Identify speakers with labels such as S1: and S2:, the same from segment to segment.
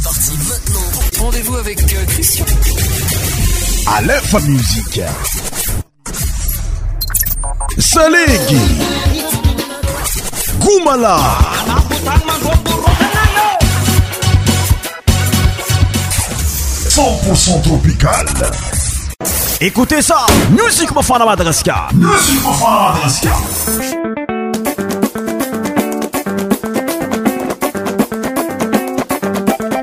S1: C'est parti maintenant. Rendez-vous avec euh, Christian. À l'info musique. Salegi.
S2: Goumala. 100% tropical. Écoutez ça, Musique Mofana Madraska. Musique Mofana Madraska.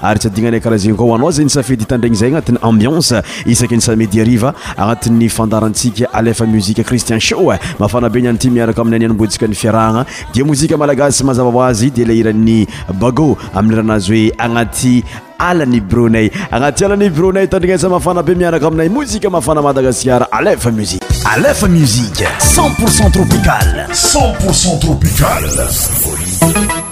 S2: arytsy adinanay karah zegny koaanao zay nysafedy hitandragny zay anatin'ny ambianse isaky nysamediariva agnatin'ny fandarantsika alefa muzika cristian sho mafana be nanty mianaka aminay nanombontsika ny fiarana dia mozika malagasy mazavaazy dia lairany bago amin'y rahanazy hoe agnaty alany bronay anatalan'y bronaytandrinasa mahafana be mianaka aminay mozika mafana madagasara aaacepocentrpialpocepia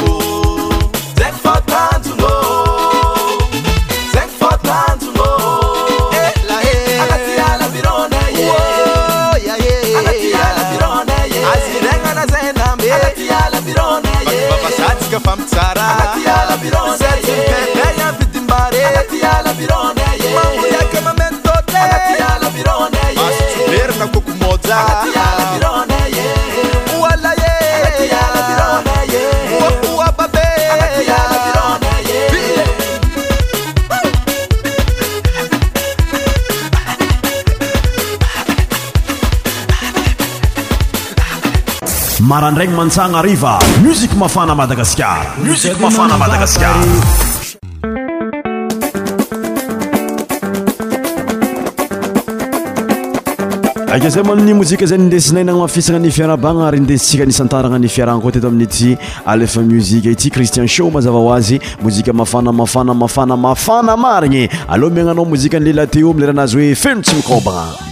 S2: afidimbareيaكmamendoternakocumoza ndragny mantsana ariva musika mafana madagasikara musik mafana madagasikara ake zay moanny mozika zany indesinainana mafisagna ny fiarabagna ary indesitsika nisantaragna ny fiaragna koa teto amin' ity alefa muzike ity christian show mazava ho azy mozika mafana mafana mafana mafana marigny aloha miagnanao mozika an'le latéo mileranazy hoe feno tsy mikobagna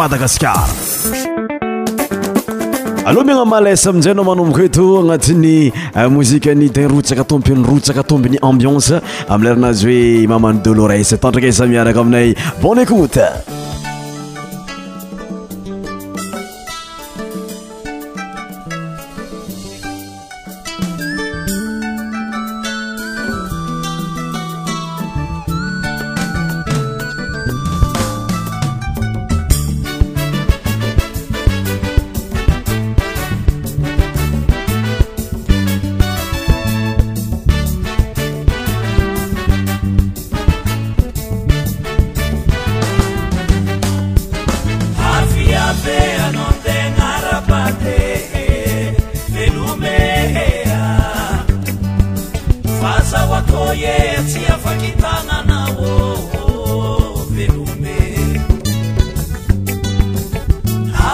S2: madagaskar aloha miagna males aminzay nao manomboka eto agnatin'ny euh, mozika-ny dinrotsaka tompin'ny rotsaka tombiny ambiance ami lerianazy hoe mamany dolores tandraka isamiaraka aminay bon écoute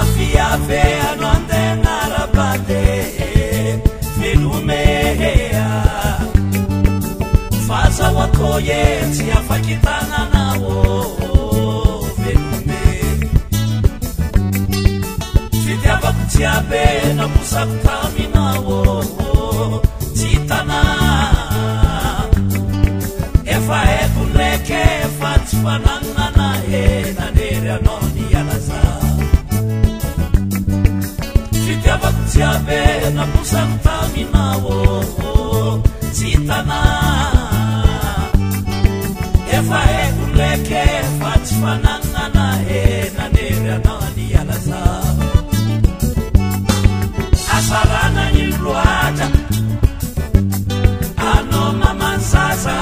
S2: aviave anao nde narabadehe velomehea fazaoakô ie tsy afakytagnana ôhô velomeh fitiavako tsy abe nao posako tamina ôhô tsy tanà efa aiko ndraiky fa tsy fananana he nanery anao jiabe naposanytaminahoo si tana efa eoleke fa tsy fananana henanery ata any alaza afaranany roatra ano mamanzaza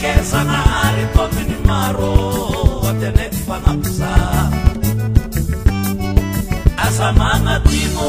S2: kezanaare tominimaro atenefanamsa asamanatimo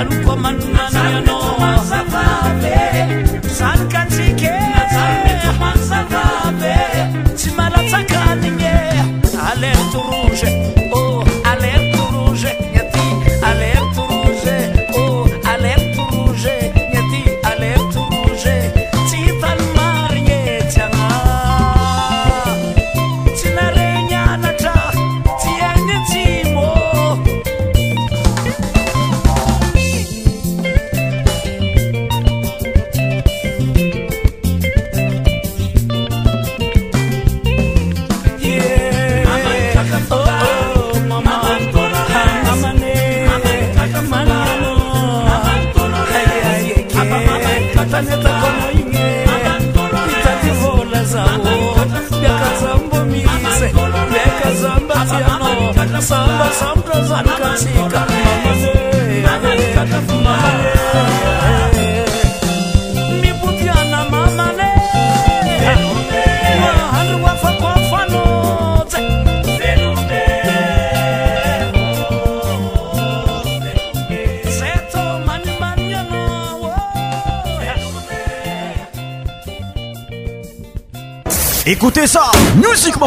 S2: maruko manu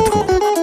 S2: Radko.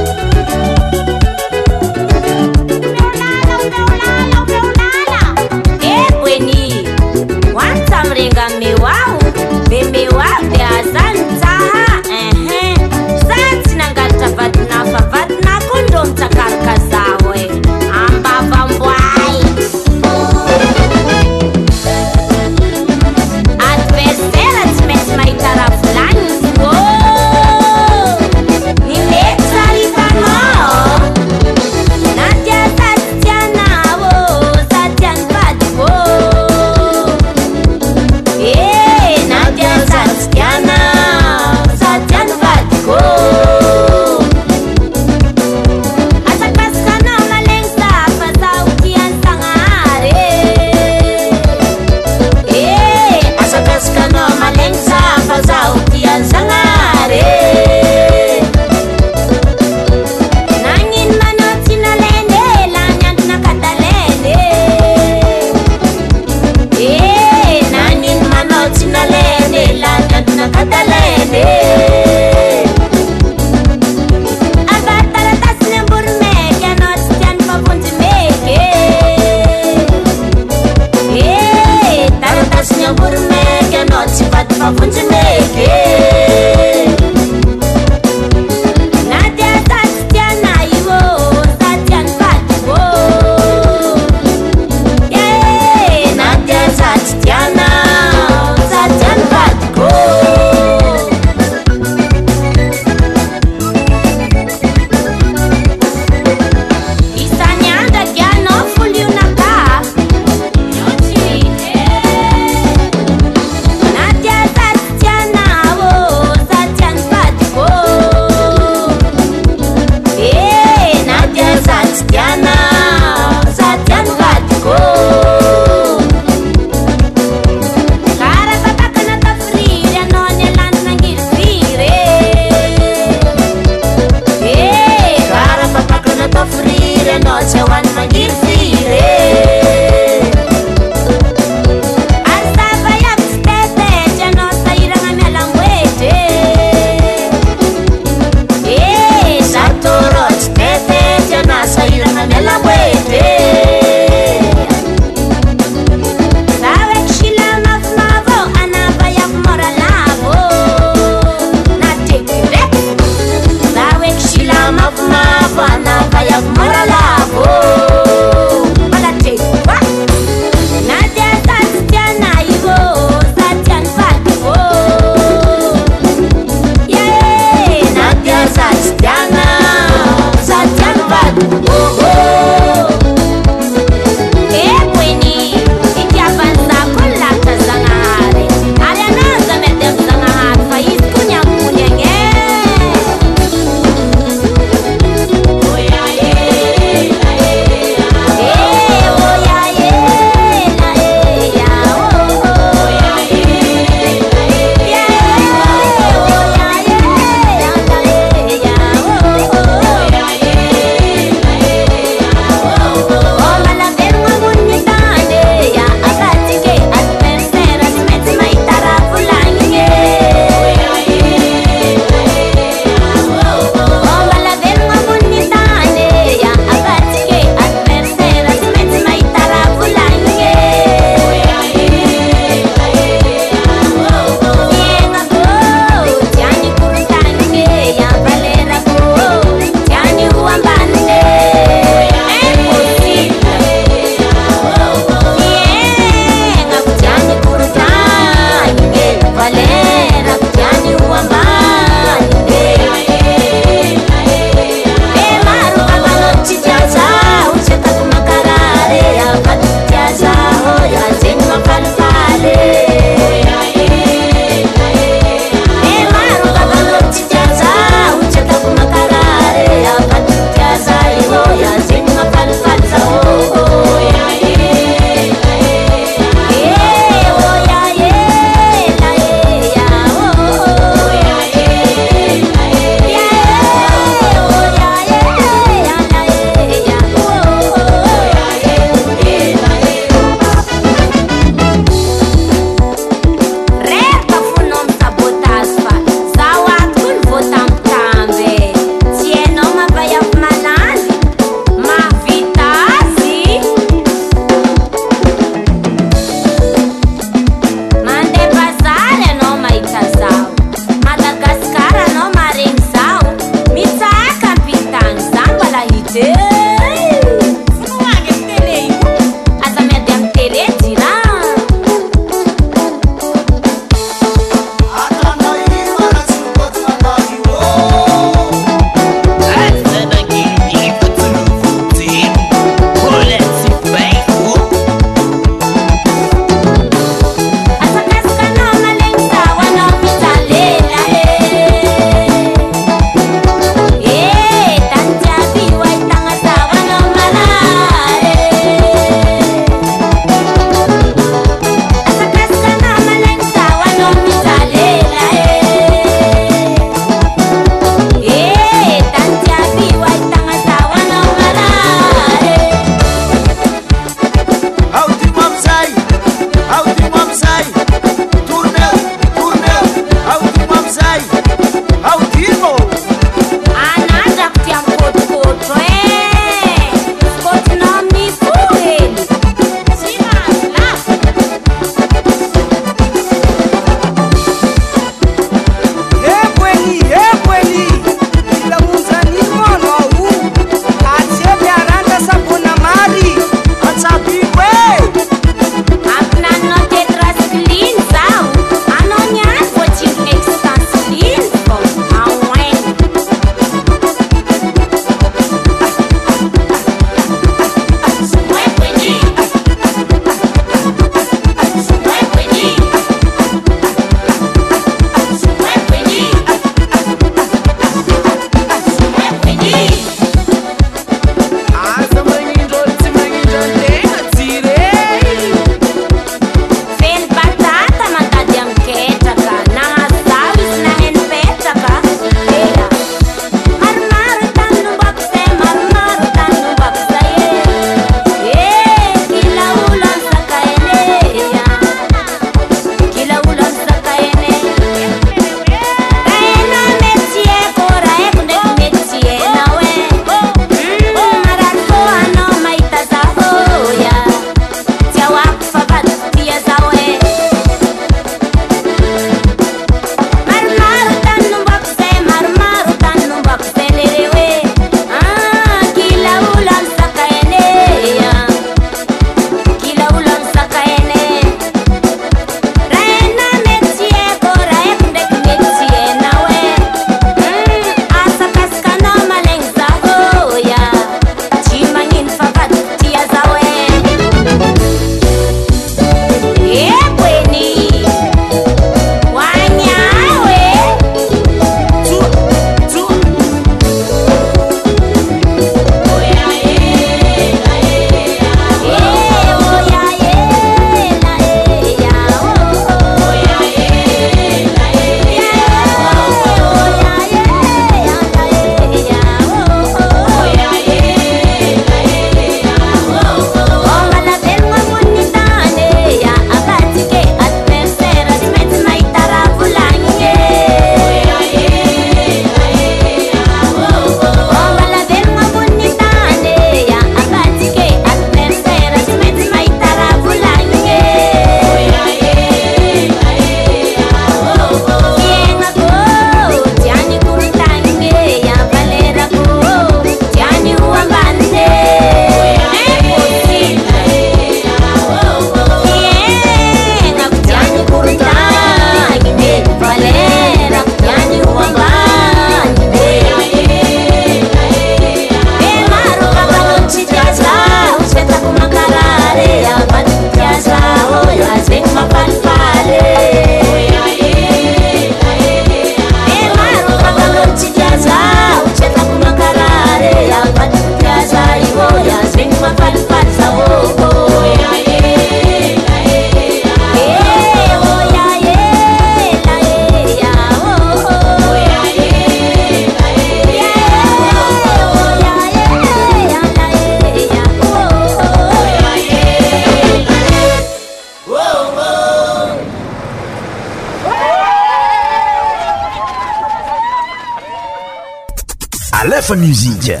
S2: miropia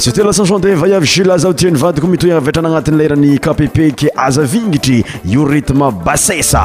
S2: sy te lasancande vaiavi silazao tianyvadiko mitoy avetranagnatin'ny lairan'ny kpp ke aza vingitry io ritme basesa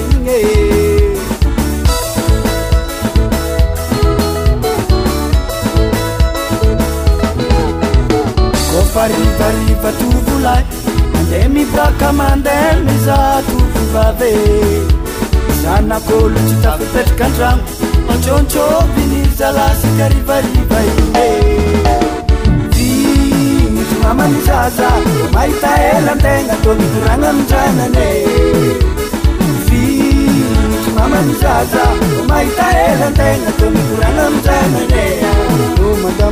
S3: mandea mibaka mande mizakoae zanakolotsytapoetrakaandragno matsôntsôbinizalasikarivariva ieitsymamanizaahitaelaea miorana aanantmamanzamahiaeaea miorana aanna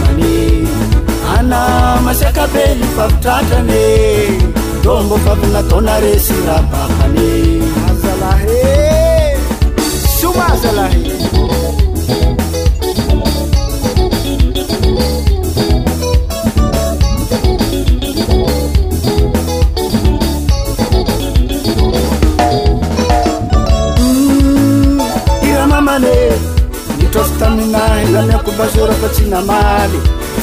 S3: masakabeli faitratrane drômbo favinatônaresyrabakane azalahe
S4: somazalah mm,
S3: iramamane nitroftaminahy namiakobazora fatsinamaly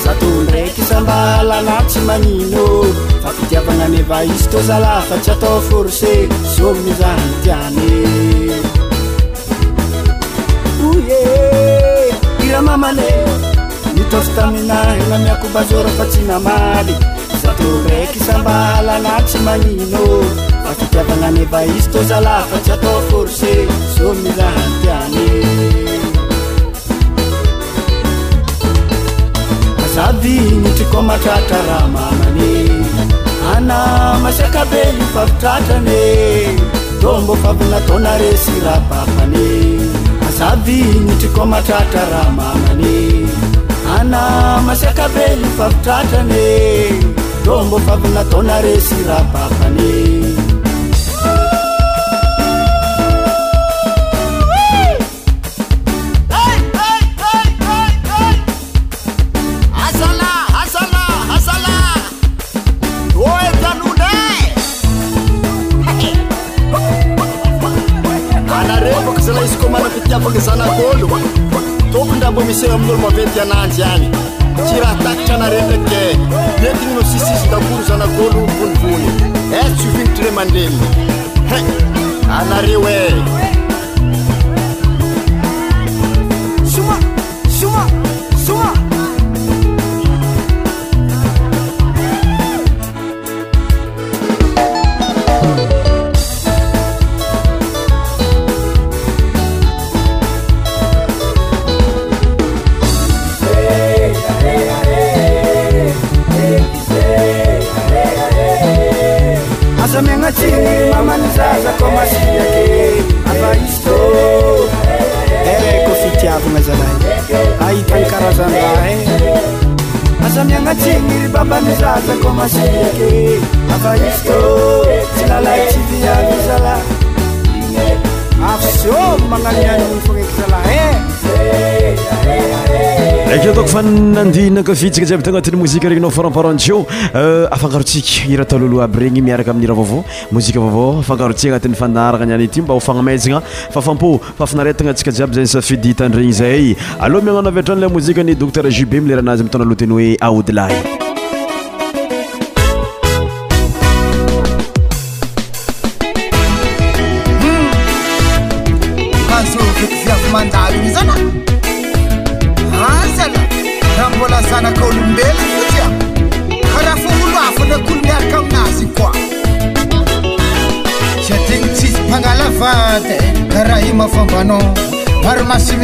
S3: zatô draiky sambaalana tsy manno faiiavanaaiztozalafatsy ataofore zo mizanian e ilamamane itrastaminanamiakobazorfa tsinamaly zatô ndraiky sambaalana tsy manino fa fiiavagna anaizto zalafatsy ataoforse zo mizaania kanmakabelipafitratrane dombo fananaresyraaainitriko matratra raha mamane na masakabe lipafitratrane dombo fabinatonare siraakane
S4: miolo favety ananzy any tsy raha takitra anare ndraiky e tetina no sisizy takono zanakolo onyvony eh, e tsyovinitrale maneny he anareo
S2: ke atako fanandinakafintsika jiaby t agnatin'ny mozika regni nao foramparenteo euh, afankarotsika ira ataloloa aby regny miaraka amin irah vaovao mozika vaovao afankarotsika agnatin'ny fandaragna aniany ity mba hofagnamesagna fafampo fafinaretagna ntsika jiaby za ny safidy hitany regny zay aloha miagnano aviatrany la mozika ny docteur jube milerah anazy mitona loteny hoe aodlay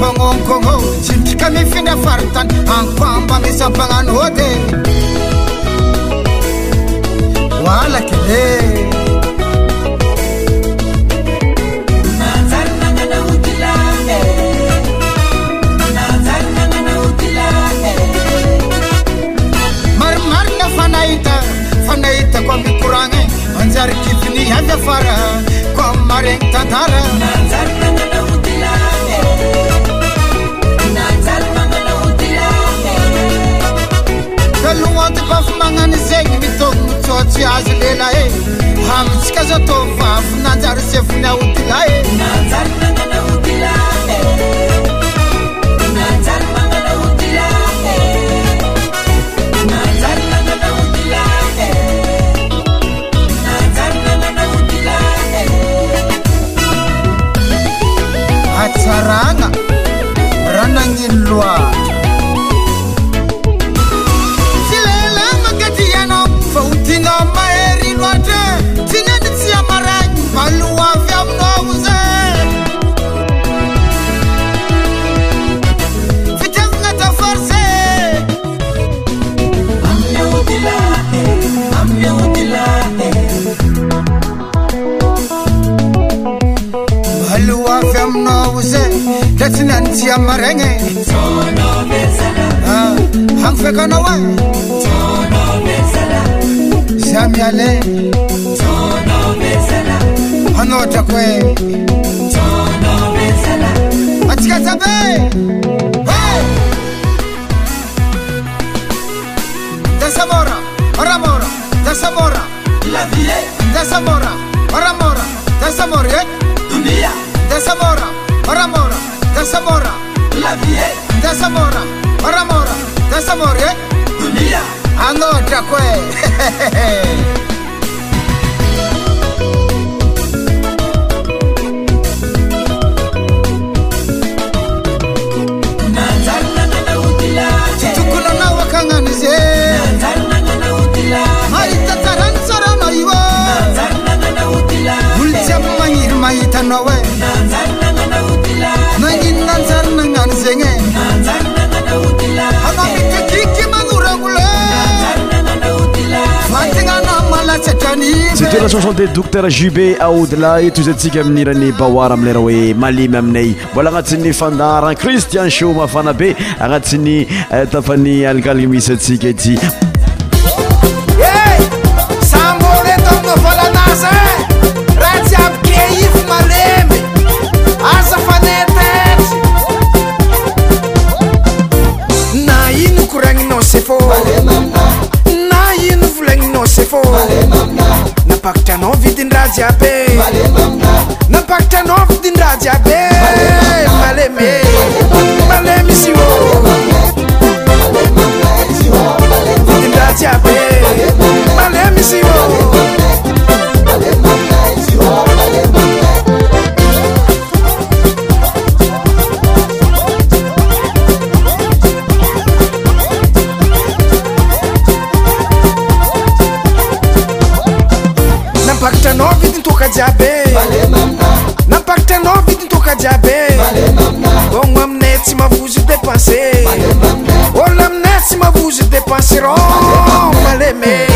S4: pagnokogna tsidrika mifinafaritana ankoamba misa-panano ôte
S3: oalaky le najaryanaaola najaryanaaola e. e. marimarina
S4: fanahita fanahitako mikorany manjary kipini avy afara kom mareny tantara aza lena e amitsika azao tôba fananjary sefonyahotina e Sexy Nancy ya marenge ah, Hangfeka na wa
S3: Samiale
S4: Hanota kwe
S3: Atika
S4: tabe Desamora, Ramora, Desamora La Ville, Desamora Samore, eh?
S3: dunia ang'ota kwe
S2: siturasonsanté dokter jube aoudla ito izy antsika amin'niran'ny bawart amilera hoe malimy aminay mbola agnatin'ny fandaran christian sho mafana euh, be agnatin'ny tapan'ny alikaliny misy atsika ity
S4: se apegar. strong, let me.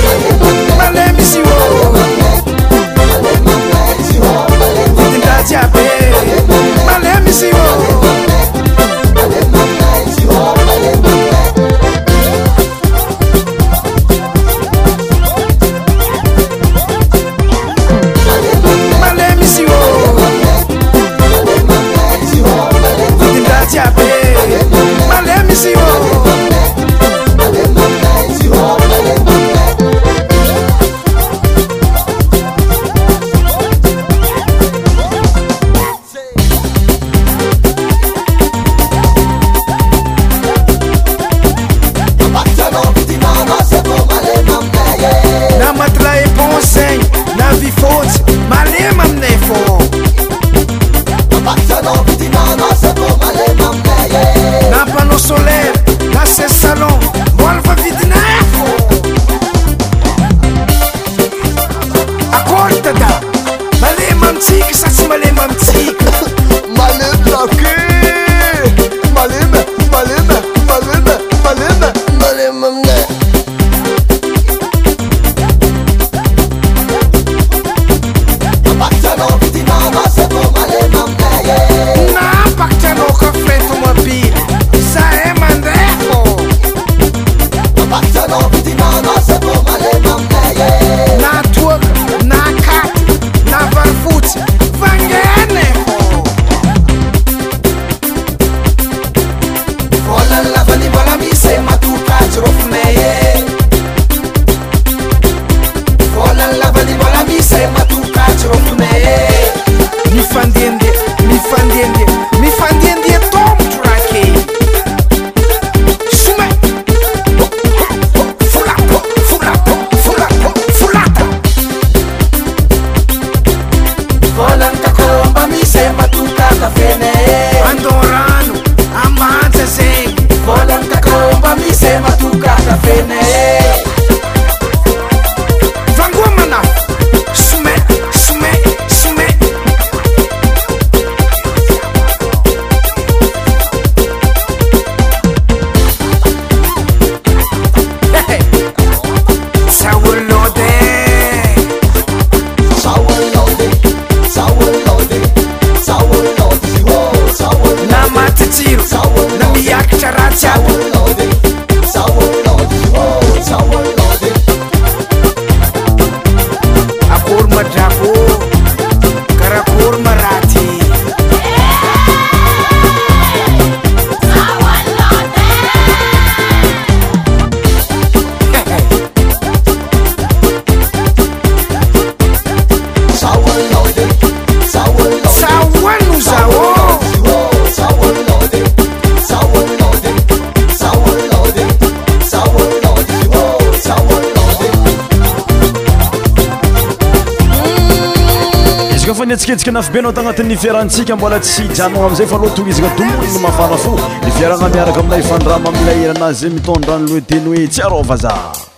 S2: etsik nafy be anao tagnatin'ny fiarantsika mbola tsy janoa amizay fa aloha torizaka domoniny mampana fo ni fiaragna miaraka amin'nay ifandrama amila eranazy mitondra n'loe teny hoe tsy arova zah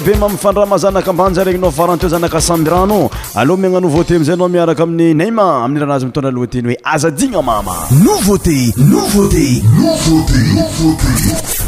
S2: be mamfandrahamazanaka ambanja regnynao faran teo zanaka asambirano aloha miagna nouveauté amzay nao miaraka amin'ny nayma amin'ny ranazy mitondra loateny hoe azadina mama nouveauté nouveauté nouveautéovuté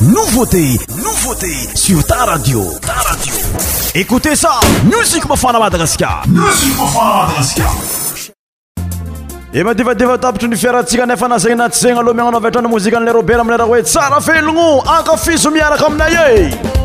S2: novote no vote sur ten radioadio écouté sa musik mafana madagasika musik mafaa madagasika i madivadiva tapitry nyfiarantsika nefa na zany naty zegny aloha miagnanao aviatrana mozika an'la robert amieraha hoe tsara felogno ankafizo miaraka aminay e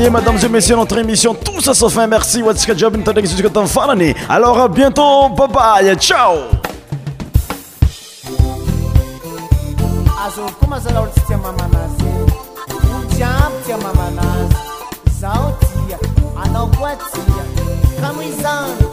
S5: conseiller, mesdames et messieurs,
S2: notre émission. Tout ça sauf un merci. What's the job? Alors à bientôt. Bye bye. Ciao. azo komazala olo tsy tia mamanazy olo jiaby tia mamanazy zaho tia anao koa tia kamo izany